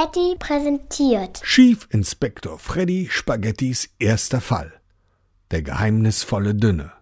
Spaghetti präsentiert. Chief Inspector Freddy Spaghettis erster Fall. Der geheimnisvolle Dünne.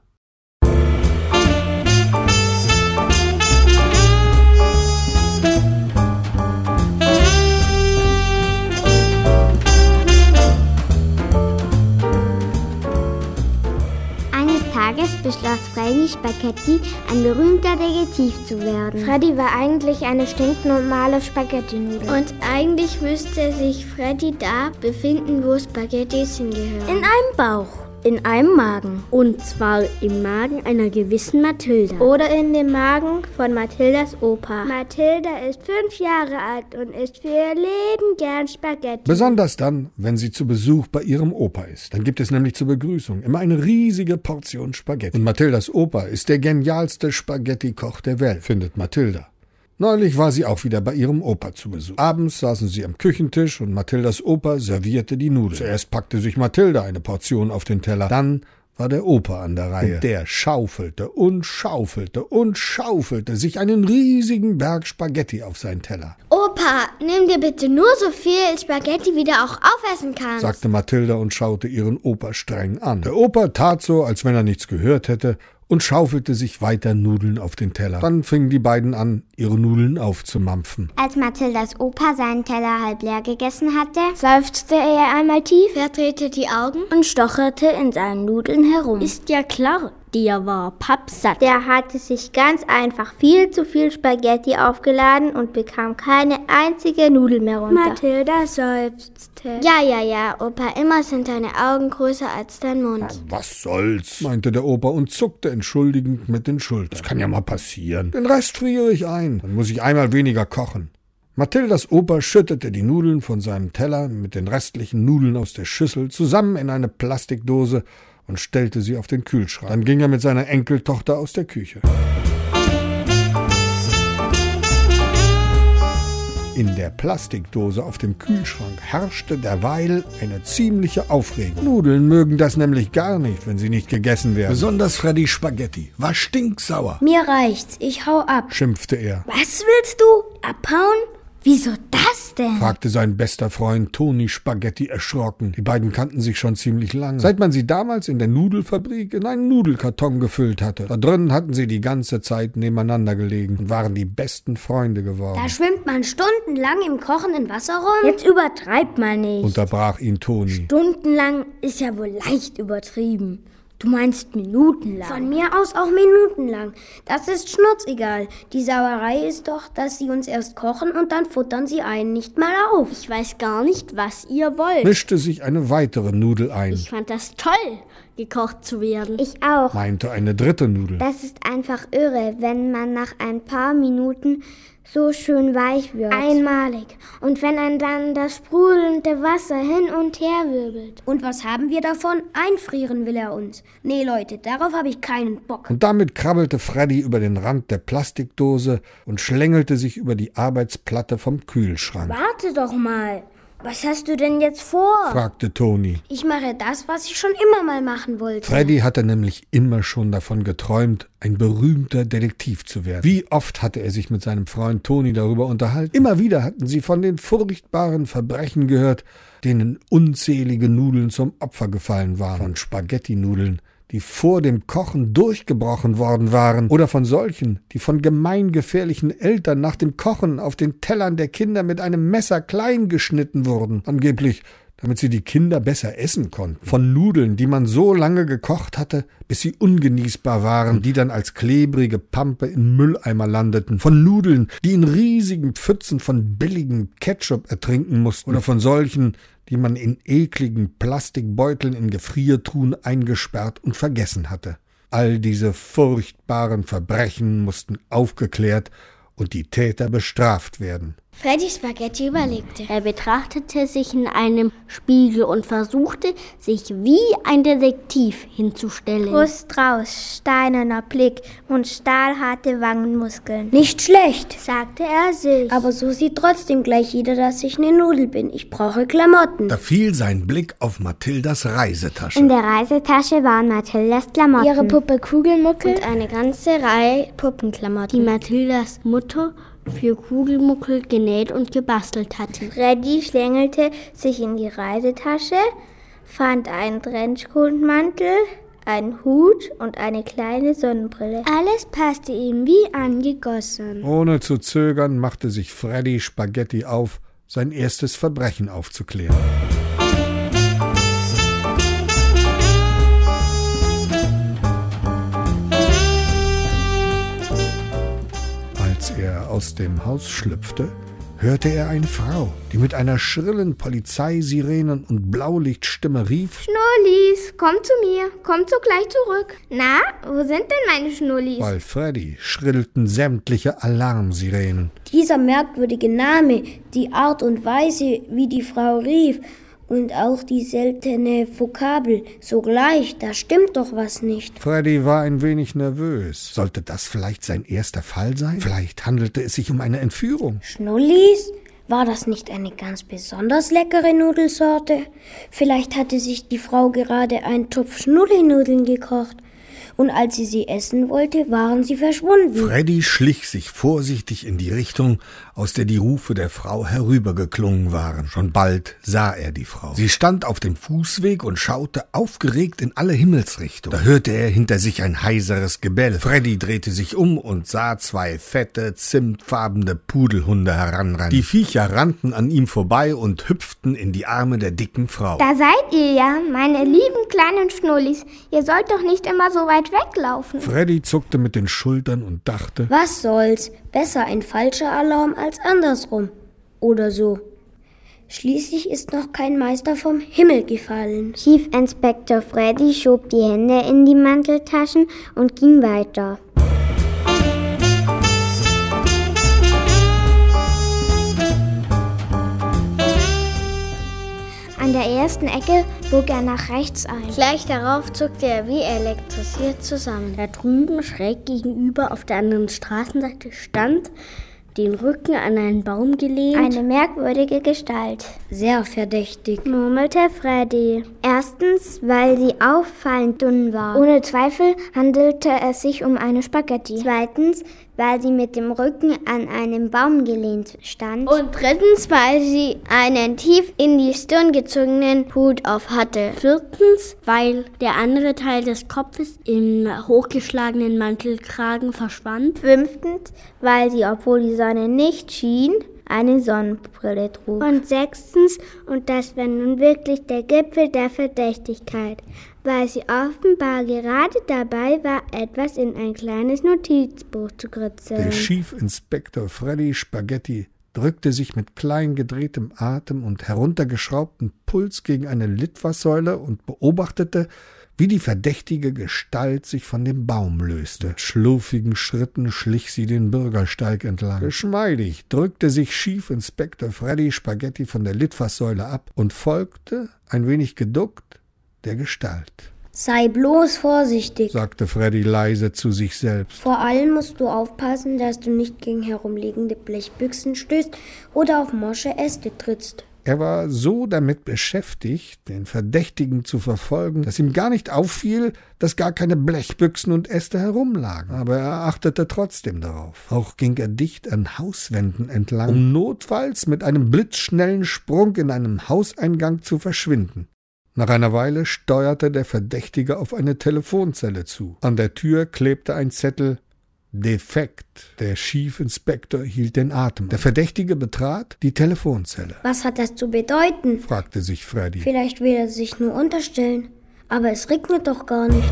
Tages beschloss Freddy Spaghetti, ein berühmter Detektiv zu werden. Freddy war eigentlich eine stinknormale Spaghetti-Nudel. Und eigentlich müsste sich Freddy da befinden, wo Spaghettis hingehören. In einem Bauch. In einem Magen. Und zwar im Magen einer gewissen Mathilda. Oder in dem Magen von Mathildas Opa. Mathilda ist fünf Jahre alt und isst für ihr Leben gern Spaghetti. Besonders dann, wenn sie zu Besuch bei ihrem Opa ist. Dann gibt es nämlich zur Begrüßung immer eine riesige Portion Spaghetti. Und Mathildas Opa ist der genialste Spaghetti-Koch der Welt, findet Mathilda. Neulich war sie auch wieder bei ihrem Opa zu Besuch. Abends saßen sie am Küchentisch und Mathildas Opa servierte die Nudeln. Zuerst packte sich Mathilda eine Portion auf den Teller. Dann war der Opa an der Reihe. Und der schaufelte und schaufelte und schaufelte sich einen riesigen Berg Spaghetti auf seinen Teller. Opa, nimm dir bitte nur so viel Spaghetti, wie du auch aufessen kannst. sagte Mathilda und schaute ihren Opa streng an. Der Opa tat so, als wenn er nichts gehört hätte und schaufelte sich weiter Nudeln auf den Teller. Dann fingen die beiden an, ihre Nudeln aufzumampfen. Als Mathildas Opa seinen Teller halb leer gegessen hatte, seufzte er einmal tief, verdrehte die Augen Und stocherte in seinen Nudeln herum. Ist ja klar, der war pappsatt. Der hatte sich ganz einfach viel zu viel Spaghetti aufgeladen und bekam keine einzige Nudel mehr runter. Mathilda seufzte. Ja, ja, ja, Opa, immer sind deine Augen größer als dein Mund. Was soll's? meinte der Opa und zuckte entschuldigend mit den Schultern. Das kann ja mal passieren. Den Rest friere ich ein. Dann muss ich einmal weniger kochen. Mathildas Opa schüttete die Nudeln von seinem Teller mit den restlichen Nudeln aus der Schüssel zusammen in eine Plastikdose und stellte sie auf den Kühlschrank. Dann ging er mit seiner Enkeltochter aus der Küche. In der Plastikdose auf dem Kühlschrank herrschte derweil eine ziemliche Aufregung. Nudeln mögen das nämlich gar nicht, wenn sie nicht gegessen werden. Besonders Freddy Spaghetti war stinksauer, Mir reicht's, ich hau ab. schimpfte er. Was willst du? Abhauen? Wieso das denn? fragte sein bester Freund Toni Spaghetti erschrocken. Die beiden kannten sich schon ziemlich lange. Seit man sie damals in der Nudelfabrik in einen Nudelkarton gefüllt hatte. Da drinnen hatten sie die ganze Zeit nebeneinander gelegen und waren die besten Freunde geworden. Da schwimmt man stundenlang im kochenden Wasser rum. Jetzt übertreib mal nicht. Unterbrach ihn Toni. Stundenlang ist ja wohl leicht übertrieben. Du meinst minutenlang. Von mir aus auch minutenlang. Das ist schnurzegal. Die Sauerei ist doch, dass sie uns erst kochen und dann futtern sie einen nicht mal auf. Ich weiß gar nicht, was ihr wollt. Mischte sich eine weitere Nudel ein, Ich fand das toll, gekocht zu werden. Ich auch. meinte eine dritte Nudel. Das ist einfach irre, wenn man nach ein paar Minuten so schön weich wird. Einmalig. Und wenn ein dann das sprudelnde Wasser hin und her wirbelt. Und was haben wir davon? Einfrieren will er uns. Nee, Leute, darauf habe ich keinen Bock. Und damit krabbelte Freddy über den Rand der Plastikdose und schlängelte sich über die Arbeitsplatte vom Kühlschrank. Warte doch mal. Was hast du denn jetzt vor? fragte Toni. Ich mache das, was ich schon immer mal machen wollte. Freddy hatte nämlich immer schon davon geträumt, ein berühmter Detektiv zu werden. Wie oft hatte er sich mit seinem Freund Toni darüber unterhalten? Immer wieder hatten sie von den furchtbaren Verbrechen gehört, denen unzählige Nudeln zum Opfer gefallen waren. Von Spaghetti-Nudeln, die vor dem Kochen durchgebrochen worden waren, oder von solchen, die von gemeingefährlichen Eltern nach dem Kochen auf den Tellern der Kinder mit einem Messer klein geschnitten wurden, angeblich damit sie die Kinder besser essen konnten. Von Nudeln, die man so lange gekocht hatte, bis sie ungenießbar waren, die dann als klebrige Pampe in Mülleimer landeten. Von Nudeln, die in riesigen Pfützen von billigem Ketchup ertrinken mussten. Oder von solchen, die man in ekligen Plastikbeuteln in Gefriertruhen eingesperrt und vergessen hatte. All diese furchtbaren Verbrechen mussten aufgeklärt und die Täter bestraft werden. Freddy Spaghetti überlegte. Er betrachtete sich in einem Spiegel und versuchte, sich wie ein Detektiv hinzustellen. Brust raus, steinerner Blick und stahlharte Wangenmuskeln. Nicht schlecht, Sagte er sich. aber so sieht trotzdem gleich jeder, dass ich eine Nudel bin. Ich brauche Klamotten. Da fiel sein Blick auf Mathildas Reisetasche. In der Reisetasche waren Mathildas Klamotten. Ihre Puppe Kugelmuckel, und eine ganze Reihe Puppenklamotten. die Mathildas Mutter für Kugelmuckel genäht und gebastelt hatte. Freddy schlängelte sich in die Reisetasche, fand einen Trenchcoatmantel, einen Hut und eine kleine Sonnenbrille. Alles passte ihm wie angegossen. Ohne zu zögern machte sich Freddy Spaghetti auf, sein erstes Verbrechen aufzuklären. Aus dem Haus schlüpfte, hörte er eine Frau, die mit einer schrillen Polizeisirenen- und Blaulichtstimme rief: Schnullis, komm zu mir, komm sogleich zurück. Na, wo sind denn meine Schnullis? Bei Freddy schrillten sämtliche Alarmsirenen. Dieser merkwürdige Name, die Art und Weise, wie die Frau rief, und auch die seltene Vokabel sogleich, da stimmt doch was nicht. Freddy war ein wenig nervös. Sollte das vielleicht sein erster Fall sein? Vielleicht handelte es sich um eine Entführung. Schnullis? War das nicht eine ganz besonders leckere Nudelsorte? Vielleicht hatte sich die Frau gerade einen Topf Schnullinudeln gekocht und als sie sie essen wollte, waren sie verschwunden. Freddy schlich sich vorsichtig in die Richtung, aus der die Rufe der Frau herübergeklungen waren. Schon bald sah er die Frau. Sie stand auf dem Fußweg und schaute aufgeregt in alle Himmelsrichtungen. Da hörte er hinter sich ein heiseres Gebell. Freddy drehte sich um und sah zwei fette, zimtfarbene Pudelhunde heranrennen. Die Viecher rannten an ihm vorbei und hüpften in die Arme der dicken Frau. Da seid ihr ja, meine lieben kleinen Schnullis. Ihr sollt doch nicht immer so weit weglaufen. Freddy zuckte mit den Schultern und dachte, was soll's? Besser ein falscher Alarm als andersrum. Oder so. Schließlich ist noch kein Meister vom Himmel gefallen. Chief Inspector Freddy schob die Hände in die Manteltaschen und ging weiter. An der ersten Ecke bog er nach rechts ein. Gleich darauf zuckte er wie elektrisiert zusammen. Da drüben schräg gegenüber auf der anderen Straßenseite stand den Rücken an einen Baum gelehnt. Eine merkwürdige Gestalt. Sehr verdächtig, murmelte Freddy. Erstens, weil sie auffallend dünn war. Ohne Zweifel handelte es sich um eine Spaghetti. Zweitens, weil sie mit dem Rücken an einem Baum gelehnt stand. Und drittens, weil sie einen tief in die Stirn gezogenen Hut auf hatte. Viertens, weil der andere Teil des Kopfes im hochgeschlagenen Mantelkragen verschwand. Fünftens, weil sie, obwohl die Sonne nicht schien, eine Sonnenbrille trug. Und sechstens, und das war nun wirklich der Gipfel der Verdächtigkeit, weil sie offenbar gerade dabei war, etwas in ein kleines Notizbuch zu kritzeln. Der Chief Inspector Freddy Spaghetti drückte sich mit klein gedrehtem Atem und heruntergeschraubtem Puls gegen eine Litfaßsäule und beobachtete, wie die verdächtige Gestalt sich von dem Baum löste. Mit schlurfigen Schritten schlich sie den Bürgersteig entlang. Geschmeidig drückte sich Chief Inspector Freddy Spaghetti von der Litfaßsäule ab und folgte, ein wenig geduckt, der Gestalt. Sei bloß vorsichtig, sagte Freddy leise zu sich selbst. Vor allem musst du aufpassen, dass du nicht gegen herumliegende Blechbüchsen stößt oder auf morsche Äste trittst. Er war so damit beschäftigt, den Verdächtigen zu verfolgen, dass ihm gar nicht auffiel, dass gar keine Blechbüchsen und Äste herumlagen. Aber er achtete trotzdem darauf. Auch ging er dicht an Hauswänden entlang, um notfalls mit einem blitzschnellen Sprung in einem Hauseingang zu verschwinden. Nach einer Weile steuerte der Verdächtige auf eine Telefonzelle zu. An der Tür klebte ein Zettel Defekt. Der Chief Inspector hielt den Atem. Der Verdächtige betrat die Telefonzelle. Was hat das zu bedeuten? fragte sich Freddy. Vielleicht will er sich nur unterstellen. Aber es regnet doch gar nicht.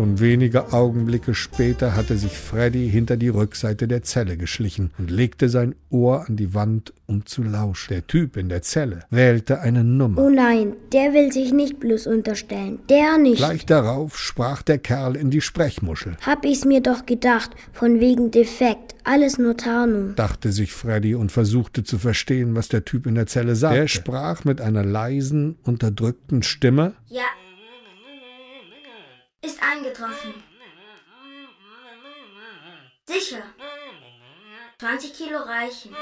Schon wenige Augenblicke später hatte sich Freddy hinter die Rückseite der Zelle geschlichen und legte sein Ohr an die Wand, um zu lauschen. Der Typ in der Zelle wählte eine Nummer. Oh nein, der will sich nicht bloß unterstellen. Der nicht. Gleich darauf sprach der Kerl in die Sprechmuschel. Hab ich's mir doch gedacht, von wegen Defekt. Alles nur Tarnung. Dachte sich Freddy und versuchte zu verstehen, was der Typ in der Zelle sagte. Der sprach mit einer leisen, unterdrückten Stimme. Ja, ist eingetroffen. Sicher. 20 Kilo reichen.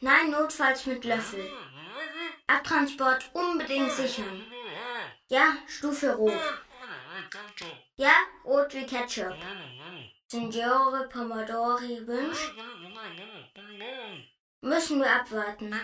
Nein, notfalls mit Löffel. Abtransport unbedingt sichern. Ja, Stufe Rot. Ja, rot wie Ketchup. Signore Pomodori wünscht. Müssen wir abwarten.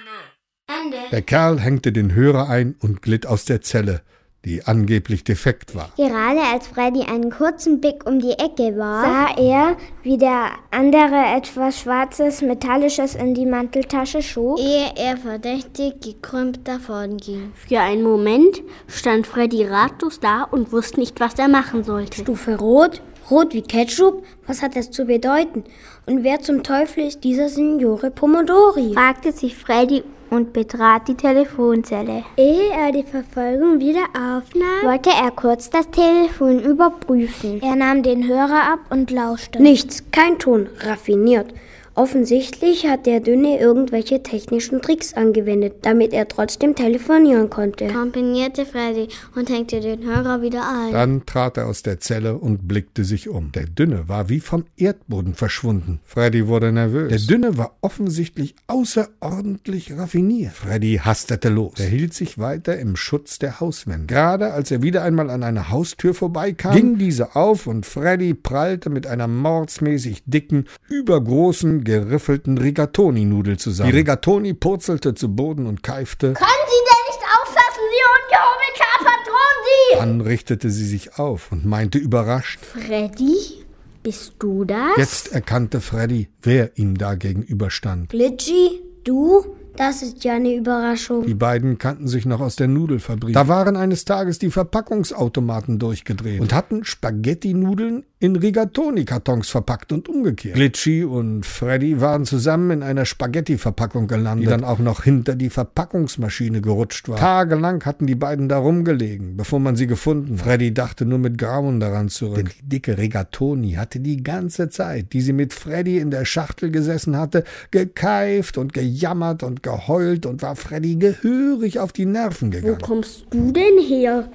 Ende. Der Kerl hängte den Hörer ein und glitt aus der Zelle die angeblich defekt war. Gerade als Freddy einen kurzen Blick um die Ecke war, sah er, wie der andere etwas Schwarzes, Metallisches in die Manteltasche schob, ehe er verdächtig gekrümmt davonging. Für einen Moment stand Freddy ratlos da und wusste nicht, was er machen sollte. Stufe Rot? Rot wie Ketchup? Was hat das zu bedeuten? Und wer zum Teufel ist dieser Signore Pomodori? fragte sich Freddy und betrat die Telefonzelle. Ehe er die Verfolgung wieder aufnahm, wollte er kurz das Telefon überprüfen. Er nahm den Hörer ab und lauschte. Nichts, kein Ton, raffiniert. Offensichtlich hat der Dünne irgendwelche technischen Tricks angewendet, damit er trotzdem telefonieren konnte. Komponierte Freddy und hängte den Hörer wieder ein. Dann trat er aus der Zelle und blickte sich um. Der Dünne war wie vom Erdboden verschwunden. Freddy wurde nervös. Der Dünne war offensichtlich außerordentlich raffiniert. Freddy hastete los. Er hielt sich weiter im Schutz der Hauswände. Gerade als er wieder einmal an einer Haustür vorbeikam, ging diese auf und Freddy prallte mit einer mordsmäßig dicken, übergroßen geriffelten Rigatoni-Nudel zusammen. Die Rigatoni purzelte zu Boden und keifte. Können Sie denn nicht aufpassen, Sie ungehobelter Patron, Sie! Dann richtete sie sich auf und meinte überrascht. Freddy? Bist du das? Jetzt erkannte Freddy, wer ihm da gegenüberstand. Glitchy? Du? Das ist ja eine Überraschung. Die beiden kannten sich noch aus der Nudelfabrik. Da waren eines Tages die Verpackungsautomaten durchgedreht und hatten Spaghetti-Nudeln in Rigatoni-Kartons verpackt und umgekehrt. Glitchy und Freddy waren zusammen in einer Spaghetti-Verpackung gelandet, die dann auch noch hinter die Verpackungsmaschine gerutscht war. Tagelang hatten die beiden da rumgelegen, bevor man sie gefunden. Freddy dachte nur mit Grauen daran zurück. Denn die dicke Rigatoni hatte die ganze Zeit, die sie mit Freddy in der Schachtel gesessen hatte, gekeift und gejammert und geheult und war Freddy gehörig auf die Nerven gegangen. Wo kommst du denn her?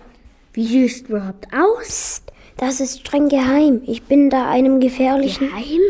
Wie siehst du überhaupt aus? Das ist streng geheim. Ich bin da einem gefährlichen. Geheim?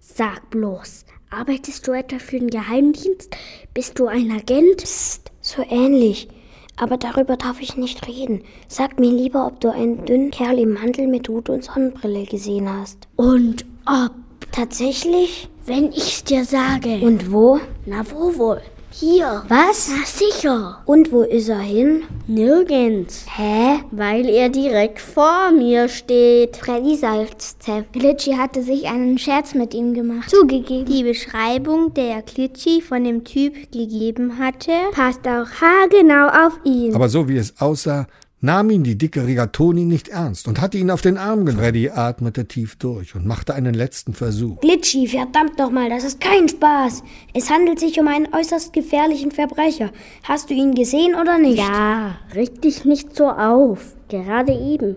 Sag bloß, arbeitest du etwa für den Geheimdienst? Bist du ein Agent? Psst, so ähnlich. Aber darüber darf ich nicht reden. Sag mir lieber, ob du einen dünnen Kerl im Mantel mit Hut und Sonnenbrille gesehen hast. Und ob? Tatsächlich? Wenn ich's dir sage. Und wo? Na, wo wohl? Hier. Was? Na sicher. Und wo ist er hin? Nirgends. Hä? Weil er direkt vor mir steht. Freddy seufzte. Glitchy hatte sich einen Scherz mit ihm gemacht. Zugegeben. Die Beschreibung, der Glitchy von dem Typ gegeben hatte, passt auch haargenau auf ihn. Aber so wie es aussah, nahm ihn die dicke Rigatoni nicht ernst und hatte ihn auf den Arm genommen. Freddy atmete tief durch und machte einen letzten Versuch. Glitchy, verdammt nochmal, das ist kein Spaß. Es handelt sich um einen äußerst gefährlichen Verbrecher. Hast du ihn gesehen oder nicht? Ja, reg dich nicht so auf. Gerade eben,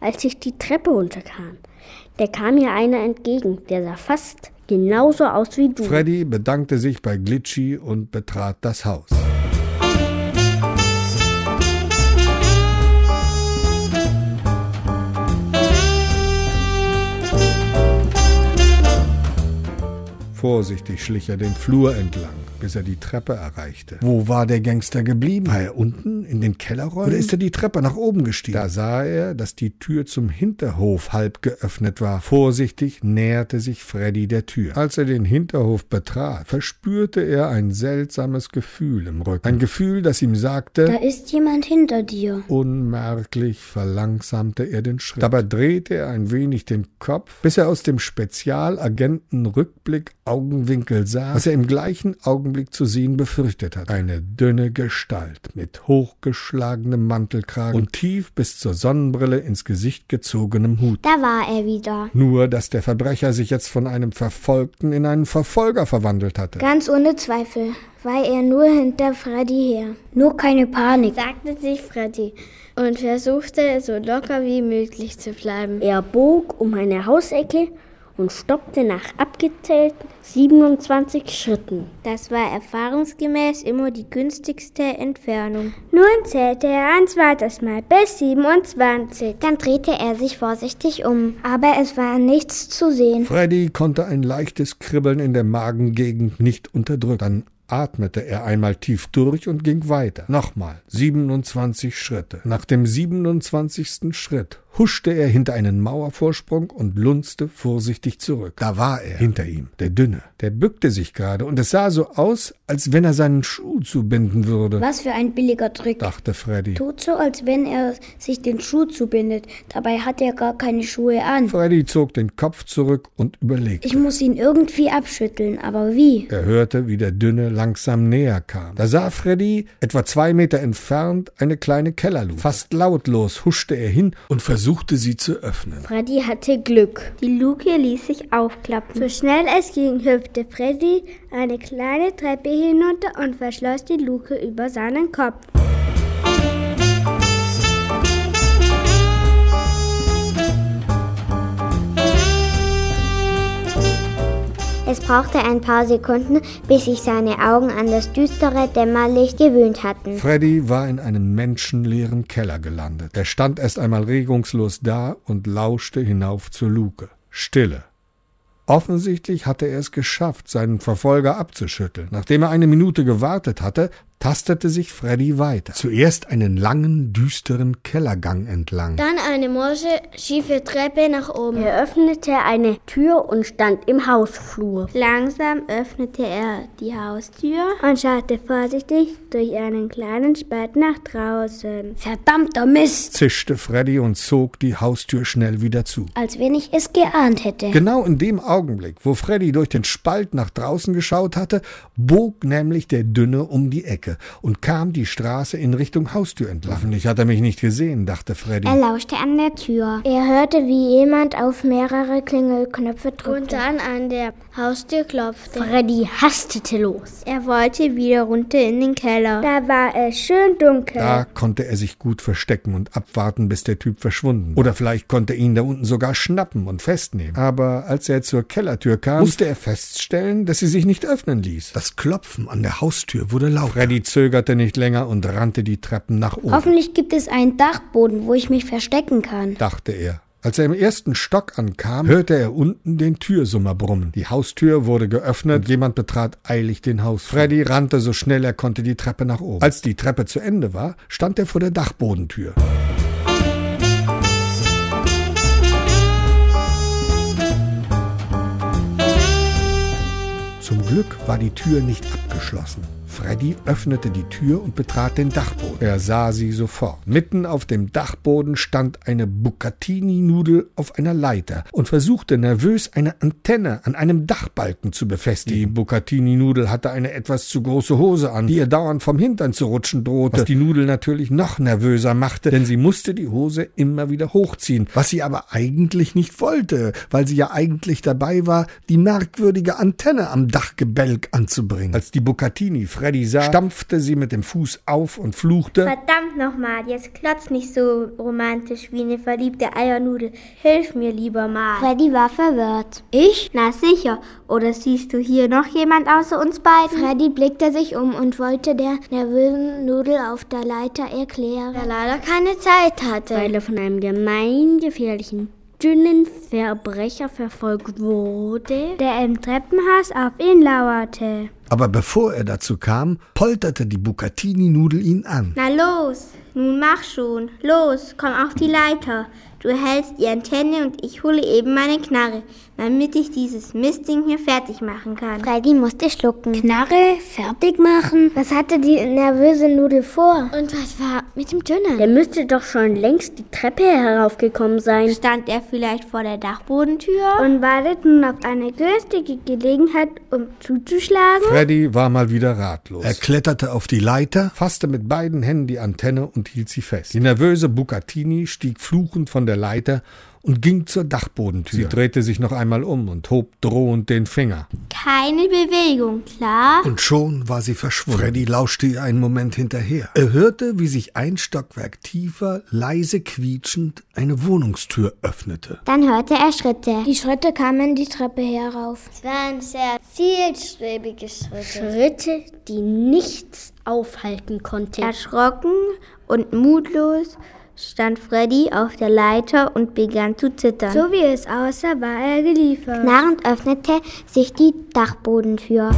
als ich die Treppe runterkam. Der kam mir einer entgegen, der sah fast genauso aus wie du. Freddy bedankte sich bei Glitchy und betrat das Haus. Vorsichtig schlich er den Flur entlang, bis er die Treppe erreichte. Wo war der Gangster geblieben? War er unten in den Kellerräumen? Oder ist er die Treppe nach oben gestiegen? Da sah er, dass die Tür zum Hinterhof halb geöffnet war. Vorsichtig näherte sich Freddy der Tür. Als er den Hinterhof betrat, verspürte er ein seltsames Gefühl im Rücken. Ein Gefühl, das ihm sagte, Da ist jemand hinter dir. Unmerklich verlangsamte er den Schritt. Dabei drehte er ein wenig den Kopf, bis er aus dem Spezialagenten Rückblick Augenwinkel sah, was er im gleichen Augenblick zu sehen befürchtet hat. Eine dünne Gestalt mit hochgeschlagenem Mantelkragen und tief bis zur Sonnenbrille ins Gesicht gezogenem Hut. Da war er wieder. Nur, dass der Verbrecher sich jetzt von einem Verfolgten in einen Verfolger verwandelt hatte. Ganz ohne Zweifel war er nur hinter Freddy her. Nur keine Panik. Sagte sich Freddy und versuchte so locker wie möglich zu bleiben. Er bog um eine Hausecke und stoppte nach abgezählten 27 Schritten. Das war erfahrungsgemäß immer die günstigste Entfernung. Nun zählte er ein zweites Mal bis 27. Dann drehte er sich vorsichtig um, aber es war nichts zu sehen. Freddy konnte ein leichtes Kribbeln in der Magengegend nicht unterdrücken. Dann atmete er einmal tief durch und ging weiter. Nochmal 27 Schritte. Nach dem 27. Schritt huschte er hinter einen Mauervorsprung und lunzte vorsichtig zurück. Da war er hinter ihm, der Dünne. Der bückte sich gerade und es sah so aus, als wenn er seinen Schuh zubinden würde. Was für ein billiger Trick, dachte Freddy. Tut so, als wenn er sich den Schuh zubindet. Dabei hat er gar keine Schuhe an. Freddy zog den Kopf zurück und überlegte. Ich muss ihn irgendwie abschütteln, aber wie? Er hörte, wie der Dünne langsam näher kam. Da sah Freddy, etwa zwei Meter entfernt, eine kleine Kellerluke. Fast lautlos huschte er hin und versuchte sie zu öffnen. Freddy hatte Glück. Die Luke ließ sich aufklappen. So schnell es ging, hüpfte Freddy eine kleine Treppe hinunter und verschloss die Luke über seinen Kopf. Es brauchte ein paar Sekunden, bis sich seine Augen an das düstere Dämmerlicht gewöhnt hatten. Freddy war in einem menschenleeren Keller gelandet. Er stand erst einmal regungslos da und lauschte hinauf zur Luke. Stille. Offensichtlich hatte er es geschafft, seinen Verfolger abzuschütteln. Nachdem er eine Minute gewartet hatte, tastete sich Freddy weiter. Zuerst einen langen, düsteren Kellergang entlang. Dann eine morsche, schiefe Treppe nach oben. Er öffnete eine Tür und stand im Hausflur. Langsam öffnete er die Haustür und schaute vorsichtig durch einen kleinen Spalt nach draußen. Verdammter Mist! zischte Freddy und zog die Haustür schnell wieder zu. Als wenn ich es geahnt hätte. Genau in dem Augenblick, wo Freddy durch den Spalt nach draußen geschaut hatte, bog nämlich der Dünne um die Ecke und kam die Straße in Richtung Haustür entlang. Hoffentlich hat er mich nicht gesehen, dachte Freddy. Er lauschte an der Tür. Er hörte, wie jemand auf mehrere Klingelknöpfe drückte und dann an der Haustür klopfte. Freddy hastete los. Er wollte wieder runter in den Keller. Da war es schön dunkel. Da konnte er sich gut verstecken und abwarten, bis der Typ verschwunden. Oder vielleicht konnte er ihn da unten sogar schnappen und festnehmen. Aber als er zur Kellertür kam, musste er feststellen, dass sie sich nicht öffnen ließ. Das Klopfen an der Haustür wurde lauter. Freddy zögerte nicht länger und rannte die Treppen nach oben. Hoffentlich gibt es einen Dachboden, wo ich mich verstecken kann. dachte er. Als er im ersten Stock ankam, hörte er unten den Türsummer brummen. Die Haustür wurde geöffnet und jemand betrat eilig den Haus. Freddy rannte so schnell er konnte die Treppe nach oben. Als die Treppe zu Ende war, stand er vor der Dachbodentür. Zum Glück war die Tür nicht abgeschlossen. Freddy öffnete die Tür und betrat den Dachboden. Er sah sie sofort. Mitten auf dem Dachboden stand eine Bucatini-Nudel auf einer Leiter und versuchte nervös eine Antenne an einem Dachbalken zu befestigen. Die Bucatini-Nudel hatte eine etwas zu große Hose an, die ihr dauernd vom Hintern zu rutschen drohte, was die Nudel natürlich noch nervöser machte, denn sie musste die Hose immer wieder hochziehen, was sie aber eigentlich nicht wollte, weil sie ja eigentlich dabei war, die merkwürdige Antenne am Dachgebälk anzubringen. Als die Bucatini Freddy sah, stampfte sie mit dem Fuß auf und fluchte. Verdammt nochmal, jetzt klotz nicht so romantisch wie eine verliebte Eiernudel. Hilf mir lieber mal. Freddy war verwirrt. Ich? Na sicher. Oder siehst du hier noch jemand außer uns beiden? Freddy blickte sich um und wollte der nervösen Nudel auf der Leiter erklären, der leider keine Zeit hatte. Weil er von einem gemeingefährlichen dünnen Verbrecher verfolgt wurde, der im Treppenhaus auf ihn lauerte. Aber bevor er dazu kam, polterte die Bucatini-Nudel ihn an. Na los, nun mach schon. Los, komm auf die Leiter. Du hältst die Antenne und ich hole eben meine Knarre, damit ich dieses Mistding hier fertig machen kann. Freddy musste schlucken. Knarre fertig machen. Was hatte die nervöse Nudel vor? Und was war mit dem Dünnen? Der müsste doch schon längst die Treppe heraufgekommen sein. Stand er vielleicht vor der Dachbodentür und wartet nun auf eine günstige Gelegenheit, um zuzuschlagen? Freddy war mal wieder ratlos. Er kletterte auf die Leiter, fasste mit beiden Händen die Antenne und hielt sie fest. Die nervöse Bucatini stieg fluchend von der Leiter und ging zur Dachbodentür. Sie drehte sich noch einmal um und hob drohend den Finger. Keine Bewegung, klar? Und schon war sie verschwunden. Freddy lauschte ihr einen Moment hinterher. Er hörte, wie sich ein Stockwerk tiefer, leise quietschend, eine Wohnungstür öffnete. Dann hörte er Schritte. Die Schritte kamen die Treppe herauf. Es waren sehr zielstrebige Schritte. Schritte, die nichts aufhalten konnten. Erschrocken und mutlos stand Freddy auf der Leiter und begann zu zittern. So wie es aussah, war er geliefert. Knarrend öffnete sich die Dachbodentür.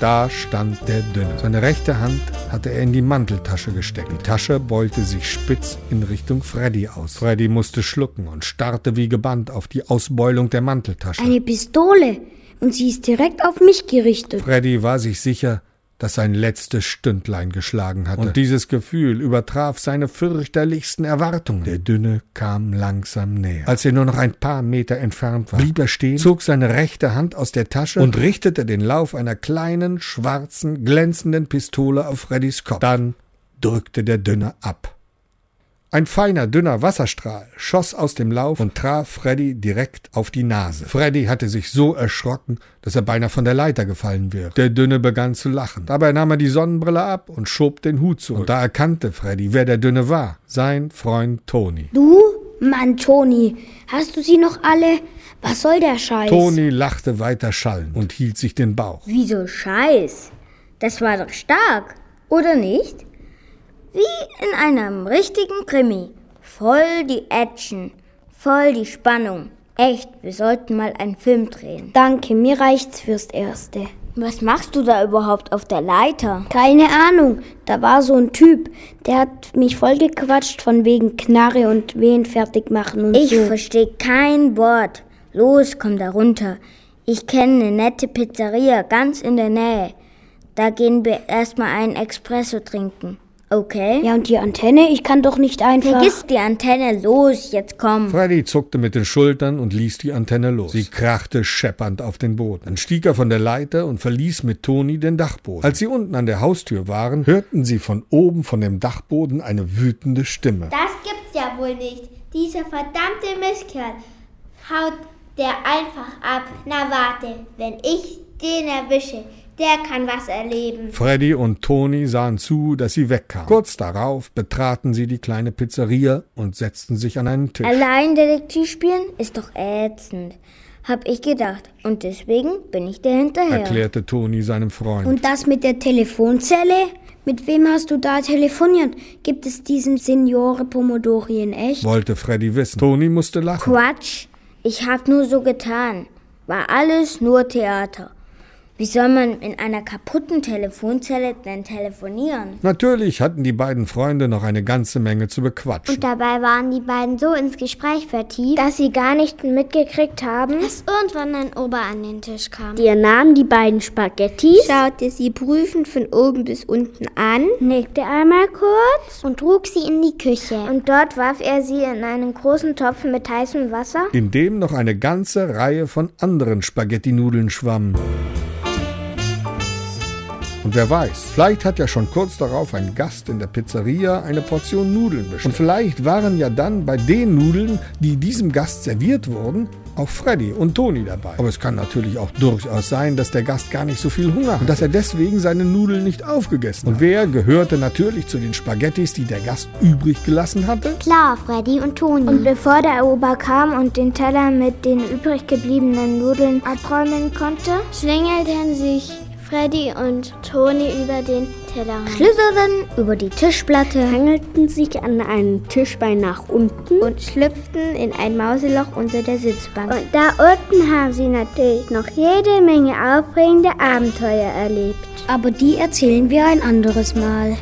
Da stand der Dünne. Seine rechte Hand hatte er in die Manteltasche gesteckt. Die Tasche beulte sich spitz in Richtung Freddy aus. Freddy musste schlucken und starrte wie gebannt auf die Ausbeulung der Manteltasche. Eine Pistole! Und sie ist direkt auf mich gerichtet. Freddy war sich sicher, das sein letztes Stündlein geschlagen hatte. Und dieses Gefühl übertraf seine fürchterlichsten Erwartungen. Der Dünne kam langsam näher. Als er nur noch ein paar Meter entfernt war, blieb er stehen, zog seine rechte Hand aus der Tasche und richtete den Lauf einer kleinen, schwarzen, glänzenden Pistole auf Freddys Kopf. Dann drückte der Dünne ab. Ein feiner, dünner Wasserstrahl schoss aus dem Lauf und traf Freddy direkt auf die Nase. Freddy hatte sich so erschrocken, dass er beinahe von der Leiter gefallen wäre. Der Dünne begann zu lachen. Dabei nahm er die Sonnenbrille ab und schob den Hut zurück. Und da erkannte Freddy, wer der Dünne war. Sein Freund Toni. Du? Mann, Toni, hast du sie noch alle? Was soll der Scheiß? Toni lachte weiter schallend und hielt sich den Bauch. Wieso Scheiß? Das war doch stark, oder nicht? Wie in einem richtigen Krimi. Voll die Action, voll die Spannung. Echt, wir sollten mal einen Film drehen. Danke, mir reicht's fürs Erste. Was machst du da überhaupt auf der Leiter? Keine Ahnung. Da war so ein Typ, der hat mich vollgequatscht von wegen Knarre und Wehen fertig machen und ich so. Ich verstehe kein Wort. Los, komm da runter. Ich kenne eine nette Pizzeria ganz in der Nähe. Da gehen wir erstmal einen Espresso trinken. Okay. Ja, und die Antenne? Ich kann doch nicht einfach. Vergiss die Antenne. Los, jetzt komm. Freddy zuckte mit den Schultern und ließ die Antenne los. Sie krachte scheppernd auf den Boden. Dann stieg er von der Leiter und verließ mit Toni den Dachboden. Als sie unten an der Haustür waren, hörten sie von oben von dem Dachboden eine wütende Stimme. Das gibt's ja wohl nicht. Dieser verdammte Mistkerl haut der einfach ab. Na warte, wenn ich den erwische, der kann was erleben. Freddy und Toni sahen zu, dass sie wegkam. Kurz darauf betraten sie die kleine Pizzeria und setzten sich an einen Tisch. Allein Detektiv spielen ist doch ätzend. Hab ich gedacht. Und deswegen bin ich der hinterher. Erklärte Toni seinem Freund. Und das mit der Telefonzelle? Mit wem hast du da telefoniert? Gibt es diesen Signore Pomodori in echt? Wollte Freddy wissen. Toni musste lachen. Quatsch. Ich hab nur so getan. War alles nur Theater. Wie soll man in einer kaputten Telefonzelle denn telefonieren? Natürlich hatten die beiden Freunde noch eine ganze Menge zu bequatschen. Und dabei waren die beiden so ins Gespräch vertieft, dass sie gar nicht mitgekriegt haben, dass irgendwann ein Ober an den Tisch kam. Der nahm die beiden Spaghettis, schaute sie prüfend von oben bis unten an, nickte einmal kurz und trug sie in die Küche. Und dort warf er sie in einen großen Topf mit heißem Wasser, in dem noch eine ganze Reihe von anderen Spaghetti-Nudeln schwammen. Und wer weiß, vielleicht hat ja schon kurz darauf ein Gast in der Pizzeria eine Portion Nudeln bestellt. Und vielleicht waren ja dann bei den Nudeln, die diesem Gast serviert wurden, auch Freddy und Toni dabei. Aber es kann natürlich auch durchaus sein, dass der Gast gar nicht so viel Hunger hat und dass er deswegen seine Nudeln nicht aufgegessen hat. Und wer gehörte natürlich zu den Spaghettis, die der Gast übrig gelassen hatte? Klar, Freddy und Toni. Und bevor der Ober kam und den Teller mit den übrig gebliebenen Nudeln abräumen konnte, schlängelten sich Freddy und Toni über den Tellerrand. Schlitterten über die Tischplatte, hangelten sich an einem Tischbein nach unten und schlüpften in ein Mauseloch unter der Sitzbank. Und da unten haben sie natürlich noch jede Menge aufregende Abenteuer erlebt. Aber die erzählen wir ein anderes Mal.